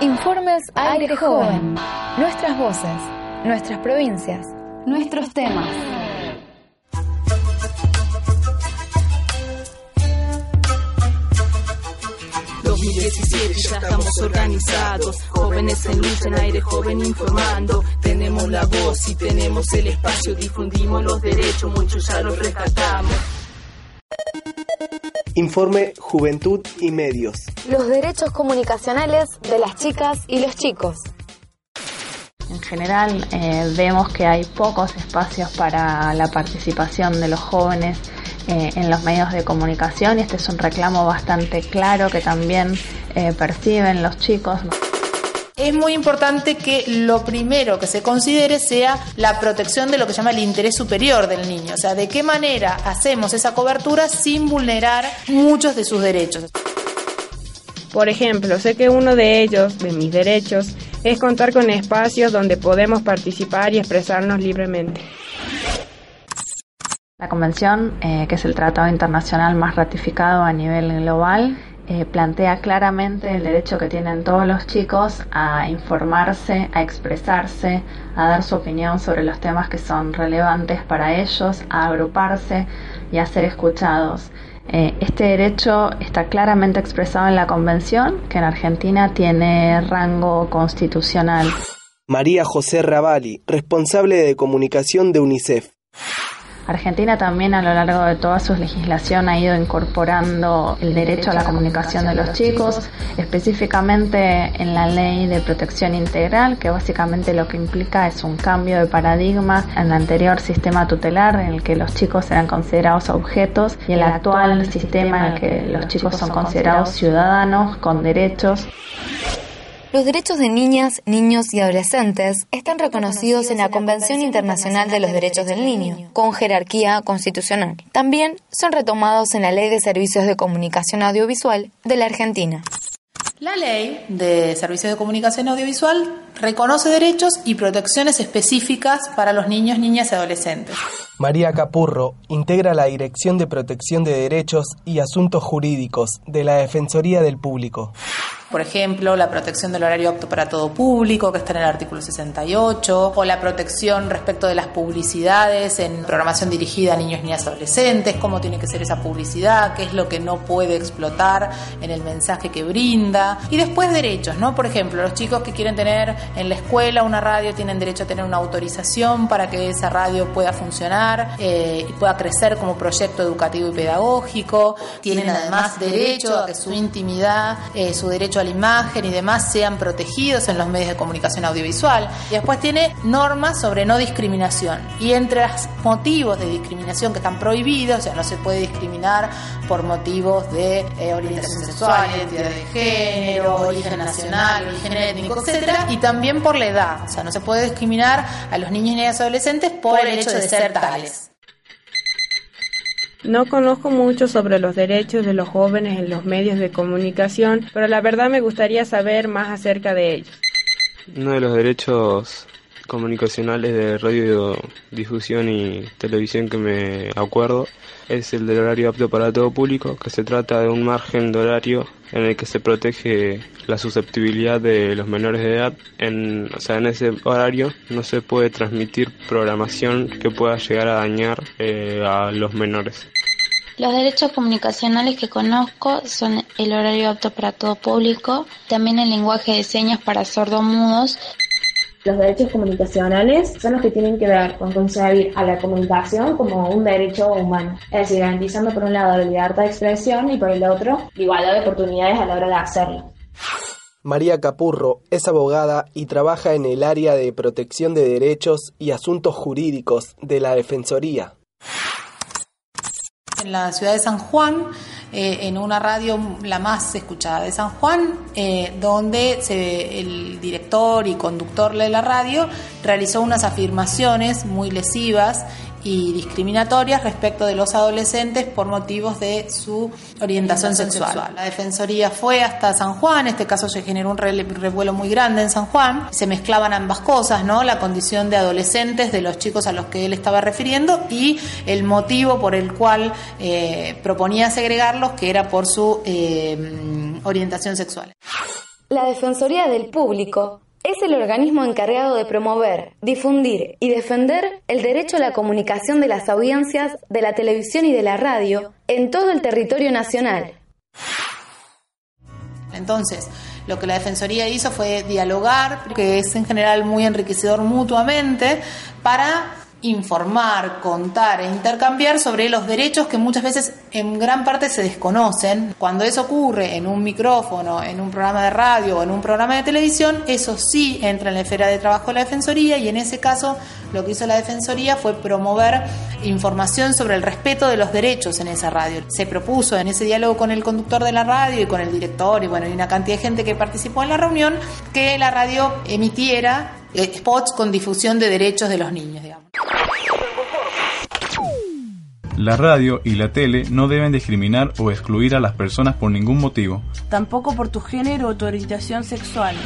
Informes Aire Joven. Nuestras voces, nuestras provincias, nuestros temas. 2017 ya estamos organizados, jóvenes en lucha en aire joven informando, tenemos la voz y tenemos el espacio, difundimos los derechos, muchos ya los rescatamos. Informe Juventud y Medios. Los derechos comunicacionales de las chicas y los chicos. En general eh, vemos que hay pocos espacios para la participación de los jóvenes eh, en los medios de comunicación y este es un reclamo bastante claro que también eh, perciben los chicos. Es muy importante que lo primero que se considere sea la protección de lo que se llama el interés superior del niño, o sea, de qué manera hacemos esa cobertura sin vulnerar muchos de sus derechos. Por ejemplo, sé que uno de ellos, de mis derechos, es contar con espacios donde podemos participar y expresarnos libremente. La convención, eh, que es el tratado internacional más ratificado a nivel global, eh, plantea claramente el derecho que tienen todos los chicos a informarse, a expresarse, a dar su opinión sobre los temas que son relevantes para ellos, a agruparse y a ser escuchados. Eh, este derecho está claramente expresado en la Convención, que en Argentina tiene rango constitucional. María José Ravalli, responsable de comunicación de UNICEF. Argentina también a lo largo de toda su legislación ha ido incorporando el derecho a la comunicación de los chicos, específicamente en la ley de protección integral, que básicamente lo que implica es un cambio de paradigma en el anterior sistema tutelar en el que los chicos eran considerados objetos y el actual sistema en el que los chicos son considerados ciudadanos con derechos. Los derechos de niñas, niños y adolescentes están reconocidos en la Convención Internacional de los Derechos del Niño, con jerarquía constitucional. También son retomados en la Ley de Servicios de Comunicación Audiovisual de la Argentina. La ley de servicios de comunicación audiovisual reconoce derechos y protecciones específicas para los niños, niñas y adolescentes. María Capurro integra la Dirección de Protección de Derechos y Asuntos Jurídicos de la Defensoría del Público. Por ejemplo, la protección del horario apto para todo público, que está en el artículo 68, o la protección respecto de las publicidades en programación dirigida a niños, niñas y adolescentes, cómo tiene que ser esa publicidad, qué es lo que no puede explotar en el mensaje que brinda. Y después derechos, ¿no? Por ejemplo, los chicos que quieren tener en la escuela una radio tienen derecho a tener una autorización para que esa radio pueda funcionar eh, y pueda crecer como proyecto educativo y pedagógico. Tienen además derecho a que su intimidad, eh, su derecho la imagen y demás sean protegidos en los medios de comunicación audiovisual. Y después tiene normas sobre no discriminación. Y entre los motivos de discriminación que están prohibidos, o sea, no se puede discriminar por motivos de eh, orientación sexual, identidad de género, origen nacional, origen étnico, etcétera, y también por la edad. O sea, no se puede discriminar a los niños y niñas adolescentes por el hecho de ser tales. No conozco mucho sobre los derechos de los jóvenes en los medios de comunicación, pero la verdad me gustaría saber más acerca de ellos. Uno de los derechos comunicacionales de radiodifusión y televisión que me acuerdo es el del horario apto para todo público, que se trata de un margen de horario en el que se protege la susceptibilidad de los menores de edad. En, o sea, en ese horario no se puede transmitir programación que pueda llegar a dañar eh, a los menores. Los derechos comunicacionales que conozco son el horario apto para todo público, también el lenguaje de señas para sordomudos los derechos comunicacionales son los que tienen que ver con concebir a la comunicación como un derecho humano, es decir, garantizando por un lado la libertad de expresión y por el otro la igualdad de oportunidades a la hora de hacerlo. María Capurro es abogada y trabaja en el área de protección de derechos y asuntos jurídicos de la Defensoría. En la ciudad de San Juan, eh, en una radio la más escuchada de San Juan, eh, donde se, el director y conductor de la radio realizó unas afirmaciones muy lesivas y discriminatorias respecto de los adolescentes por motivos de su orientación sexual. La Defensoría fue hasta San Juan, en este caso se generó un revuelo muy grande en San Juan, se mezclaban ambas cosas, ¿no? La condición de adolescentes de los chicos a los que él estaba refiriendo y el motivo por el cual eh, proponía segregarlos, que era por su eh, orientación sexual. La Defensoría del Público es el organismo encargado de promover, difundir y defender el derecho a la comunicación de las audiencias de la televisión y de la radio en todo el territorio nacional. Entonces, lo que la Defensoría hizo fue dialogar, que es en general muy enriquecedor mutuamente, para informar, contar e intercambiar sobre los derechos que muchas veces en gran parte se desconocen. Cuando eso ocurre en un micrófono, en un programa de radio o en un programa de televisión, eso sí entra en la esfera de trabajo de la Defensoría y en ese caso lo que hizo la Defensoría fue promover información sobre el respeto de los derechos en esa radio. Se propuso en ese diálogo con el conductor de la radio y con el director y bueno, y una cantidad de gente que participó en la reunión que la radio emitiera eh, spots con difusión de derechos de los niños, digamos. La radio y la tele no deben discriminar o excluir a las personas por ningún motivo. Tampoco por tu género o tu orientación sexual.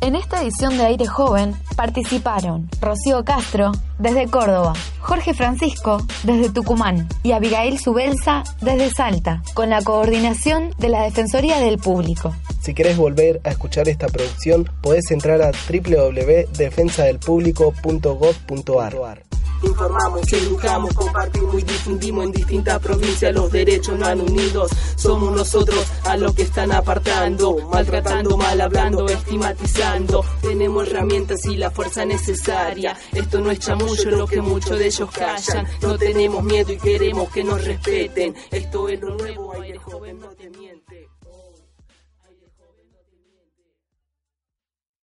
En esta edición de Aire Joven participaron Rocío Castro, desde Córdoba, Jorge Francisco, desde Tucumán y Abigail Subelsa, desde Salta, con la coordinación de la Defensoría del Público. Si querés volver a escuchar esta producción, podés entrar a www.defensadelpublico.gov.ar. Informamos, educamos, compartimos y difundimos en distintas provincias los derechos no han unidos. Somos nosotros a los que están apartando, maltratando, mal hablando, estigmatizando. Tenemos herramientas y la fuerza necesaria. Esto no es chamullo lo que muchos de ellos callan. No tenemos miedo y queremos que nos respeten. Esto es lo nuevo,